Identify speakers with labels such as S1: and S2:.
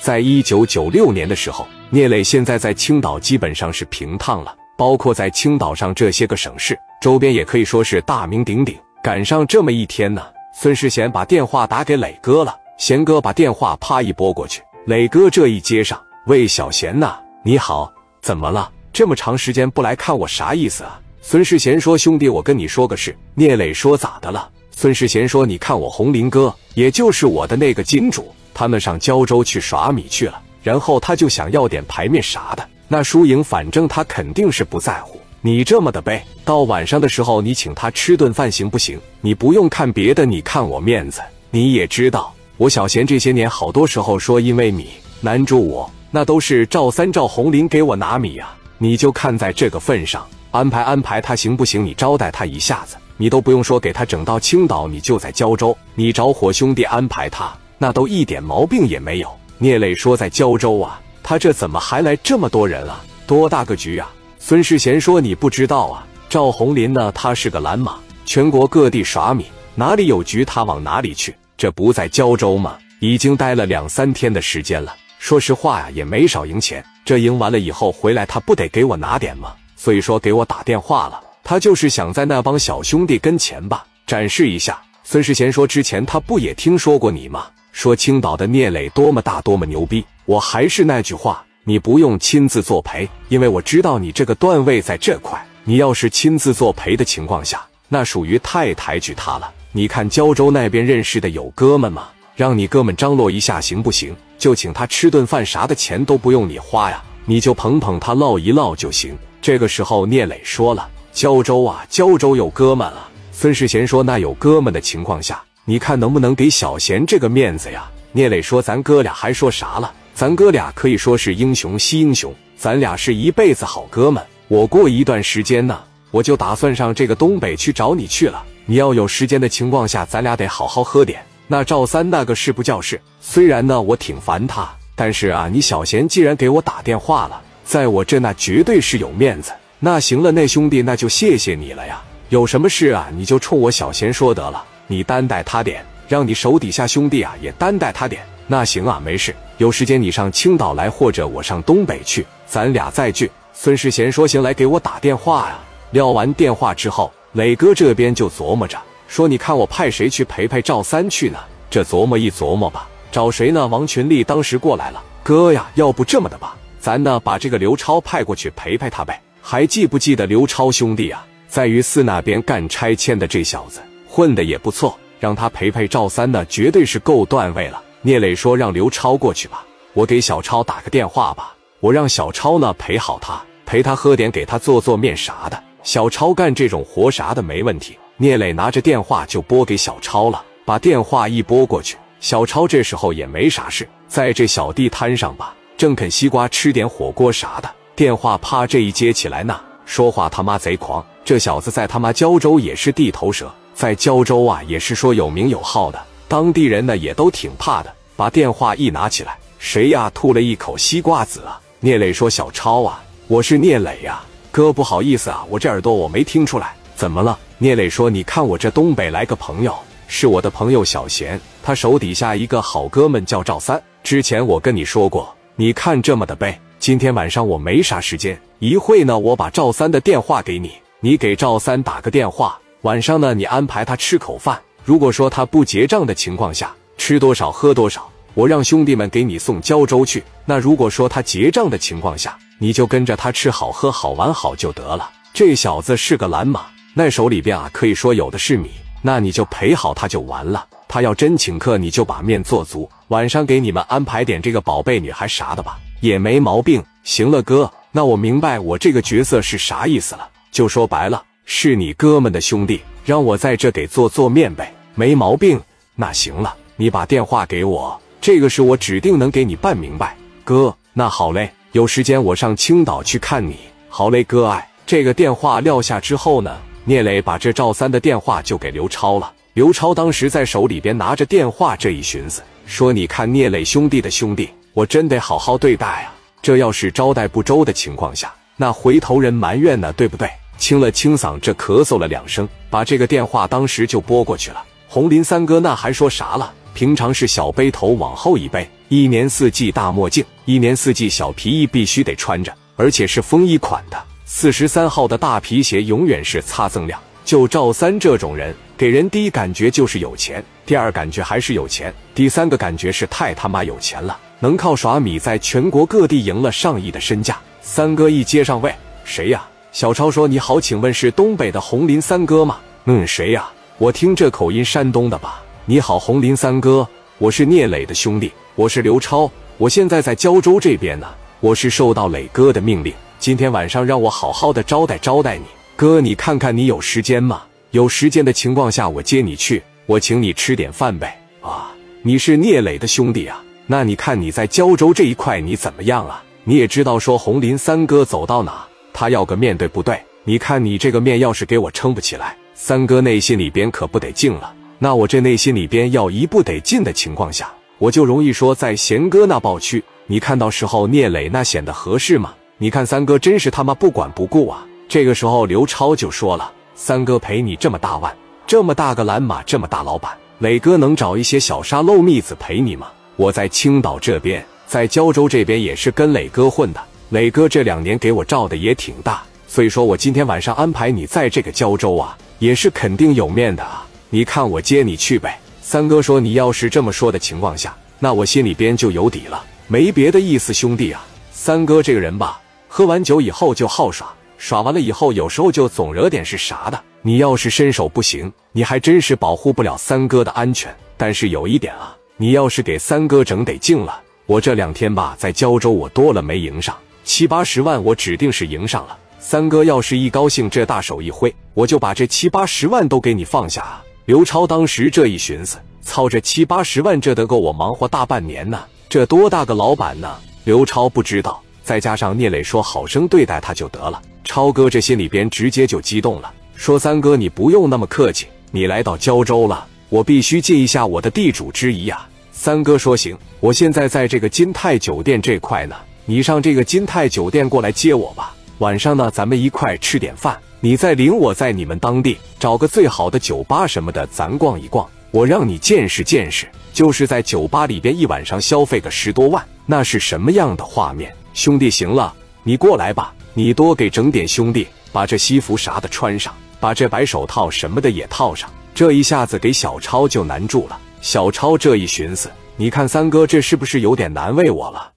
S1: 在一九九六年的时候，聂磊现在在青岛基本上是平烫了，包括在青岛上这些个省市周边也可以说是大名鼎鼎。赶上这么一天呢，孙世贤把电话打给磊哥了。贤哥把电话啪一拨过去，磊哥这一接上，喂，小贤呐，你好，怎么了？这么长时间不来看我，啥意思啊？孙世贤说：“兄弟，我跟你说个事。”聂磊说：“咋的了？”孙世贤说：“你看我红林哥，也就是我的那个金主，他们上胶州去耍米去了，然后他就想要点牌面啥的，那输赢反正他肯定是不在乎。你这么的呗，到晚上的时候你请他吃顿饭行不行？你不用看别的，你看我面子。你也知道，我小贤这些年好多时候说因为米难住我，那都是赵三赵红林给我拿米呀。你就看在这个份上，安排安排他行不行？你招待他一下子。”你都不用说，给他整到青岛，你就在胶州，你找伙兄弟安排他，那都一点毛病也没有。聂磊说在胶州啊，他这怎么还来这么多人啊？多大个局啊？孙世贤说你不知道啊，赵红林呢，他是个蓝马，全国各地耍米，哪里有局他往哪里去，这不在胶州吗？已经待了两三天的时间了，说实话呀，也没少赢钱。这赢完了以后回来，他不得给我拿点吗？所以说给我打电话了。他就是想在那帮小兄弟跟前吧，展示一下。孙世贤说：“之前他不也听说过你吗？说青岛的聂磊多么大，多么牛逼。我还是那句话，你不用亲自作陪，因为我知道你这个段位在这块。你要是亲自作陪的情况下，那属于太抬举他了。你看胶州那边认识的有哥们吗？让你哥们张罗一下行不行？就请他吃顿饭，啥的钱都不用你花呀，你就捧捧他，唠一唠就行。”这个时候，聂磊说了。胶州啊，胶州有哥们啊。孙世贤说：“那有哥们的情况下，你看能不能给小贤这个面子呀？”聂磊说：“咱哥俩还说啥了？咱哥俩可以说是英雄惜英雄，咱俩是一辈子好哥们。我过一段时间呢，我就打算上这个东北去找你去了。你要有时间的情况下，咱俩得好好喝点。那赵三那个是不叫事，虽然呢我挺烦他，但是啊，你小贤既然给我打电话了，在我这那绝对是有面子。”那行了，那兄弟，那就谢谢你了呀。有什么事啊，你就冲我小贤说得了。你担待他点，让你手底下兄弟啊也担待他点。那行啊，没事。有时间你上青岛来，或者我上东北去，咱俩再聚。孙世贤说：“行，来给我打电话呀。”撂完电话之后，磊哥这边就琢磨着说：“你看我派谁去陪陪赵三去呢？”这琢磨一琢磨吧，找谁呢？王群力当时过来了，哥呀，要不这么的吧，咱呢把这个刘超派过去陪陪他呗。还记不记得刘超兄弟啊，在榆寺那边干拆迁的这小子混的也不错，让他陪陪赵三呢，绝对是够段位了。聂磊说：“让刘超过去吧，我给小超打个电话吧，我让小超呢陪好他，陪他喝点，给他做做面啥的。小超干这种活啥的没问题。”聂磊拿着电话就拨给小超了，把电话一拨过去，小超这时候也没啥事，在这小地摊上吧，正啃西瓜，吃点火锅啥的。电话啪这一接起来，呢说话他妈贼狂。这小子在他妈胶州也是地头蛇，在胶州啊也是说有名有号的，当地人呢也都挺怕的。把电话一拿起来，谁呀？吐了一口西瓜子啊！聂磊说：“小超啊，我是聂磊呀，哥不好意思啊，我这耳朵我没听出来，怎么了？”聂磊说：“你看我这东北来个朋友，是我的朋友小贤，他手底下一个好哥们叫赵三。之前我跟你说过，你看这么的呗。”今天晚上我没啥时间，一会呢，我把赵三的电话给你，你给赵三打个电话。晚上呢，你安排他吃口饭。如果说他不结账的情况下，吃多少喝多少，我让兄弟们给你送胶州去。那如果说他结账的情况下，你就跟着他吃好喝好玩好就得了。这小子是个蓝马，那手里边啊，可以说有的是米，那你就陪好他就完了。他要真请客，你就把面做足，晚上给你们安排点这个宝贝女孩啥的吧。也没毛病，行了，哥，那我明白我这个角色是啥意思了。就说白了，是你哥们的兄弟，让我在这给做做面呗，没毛病。那行了，你把电话给我，这个事我指定能给你办明白。哥，那好嘞，有时间我上青岛去看你。好嘞，哥爱。这个电话撂下之后呢，聂磊把这赵三的电话就给刘超了。刘超当时在手里边拿着电话，这一寻思，说：“你看聂磊兄弟的兄弟。”我真得好好对待啊！这要是招待不周的情况下，那回头人埋怨呢，对不对？清了清嗓，这咳嗽了两声，把这个电话当时就拨过去了。红林三哥那还说啥了？平常是小背头往后一背，一年四季大墨镜，一年四季小皮衣必须得穿着，而且是风衣款的。四十三号的大皮鞋永远是擦锃亮。就赵三这种人，给人第一感觉就是有钱，第二感觉还是有钱，第三个感觉是太他妈有钱了，能靠耍米在全国各地赢了上亿的身价。三哥一接上位，谁呀？小超说：“你好，请问是东北的红林三哥吗？”嗯，谁呀？我听这口音，山东的吧？你好，红林三哥，我是聂磊的兄弟，我是刘超，我现在在胶州这边呢。我是受到磊哥的命令，今天晚上让我好好的招待招待你。哥，你看看你有时间吗？有时间的情况下，我接你去，我请你吃点饭呗。啊，你是聂磊的兄弟啊？那你看你在胶州这一块你怎么样啊？你也知道说红林三哥走到哪，他要个面对不对？你看你这个面要是给我撑不起来，三哥内心里边可不得劲了。那我这内心里边要一不得劲的情况下，我就容易说在贤哥那抱屈。你看到时候聂磊那显得合适吗？你看三哥真是他妈不管不顾啊！这个时候，刘超就说了：“三哥陪你这么大腕，这么大个蓝马，这么大老板，磊哥能找一些小沙漏蜜子陪你吗？我在青岛这边，在胶州这边也是跟磊哥混的。磊哥这两年给我照的也挺大，所以说我今天晚上安排你在这个胶州啊，也是肯定有面的啊。你看我接你去呗。”三哥说：“你要是这么说的情况下，那我心里边就有底了，没别的意思，兄弟啊。三哥这个人吧，喝完酒以后就好耍。”耍完了以后，有时候就总惹点是啥的。你要是身手不行，你还真是保护不了三哥的安全。但是有一点啊，你要是给三哥整得劲了，我这两天吧，在胶州我多了没赢上七八十万，我指定是赢上了。三哥要是一高兴，这大手一挥，我就把这七八十万都给你放下。啊！刘超当时这一寻思，操，这七八十万这得够我忙活大半年呢，这多大个老板呢？刘超不知道，再加上聂磊说好生对待他就得了。超哥这心里边直接就激动了，说：“三哥，你不用那么客气，你来到胶州了，我必须尽一下我的地主之谊呀。”三哥说：“行，我现在在这个金泰酒店这块呢，你上这个金泰酒店过来接我吧。晚上呢，咱们一块吃点饭，你再领我在你们当地找个最好的酒吧什么的，咱逛一逛，我让你见识见识，就是在酒吧里边一晚上消费个十多万，那是什么样的画面？兄弟，行了，你过来吧。”你多给整点兄弟，把这西服啥的穿上，把这白手套什么的也套上。这一下子给小超就难住了。小超这一寻思，你看三哥这是不是有点难为我了？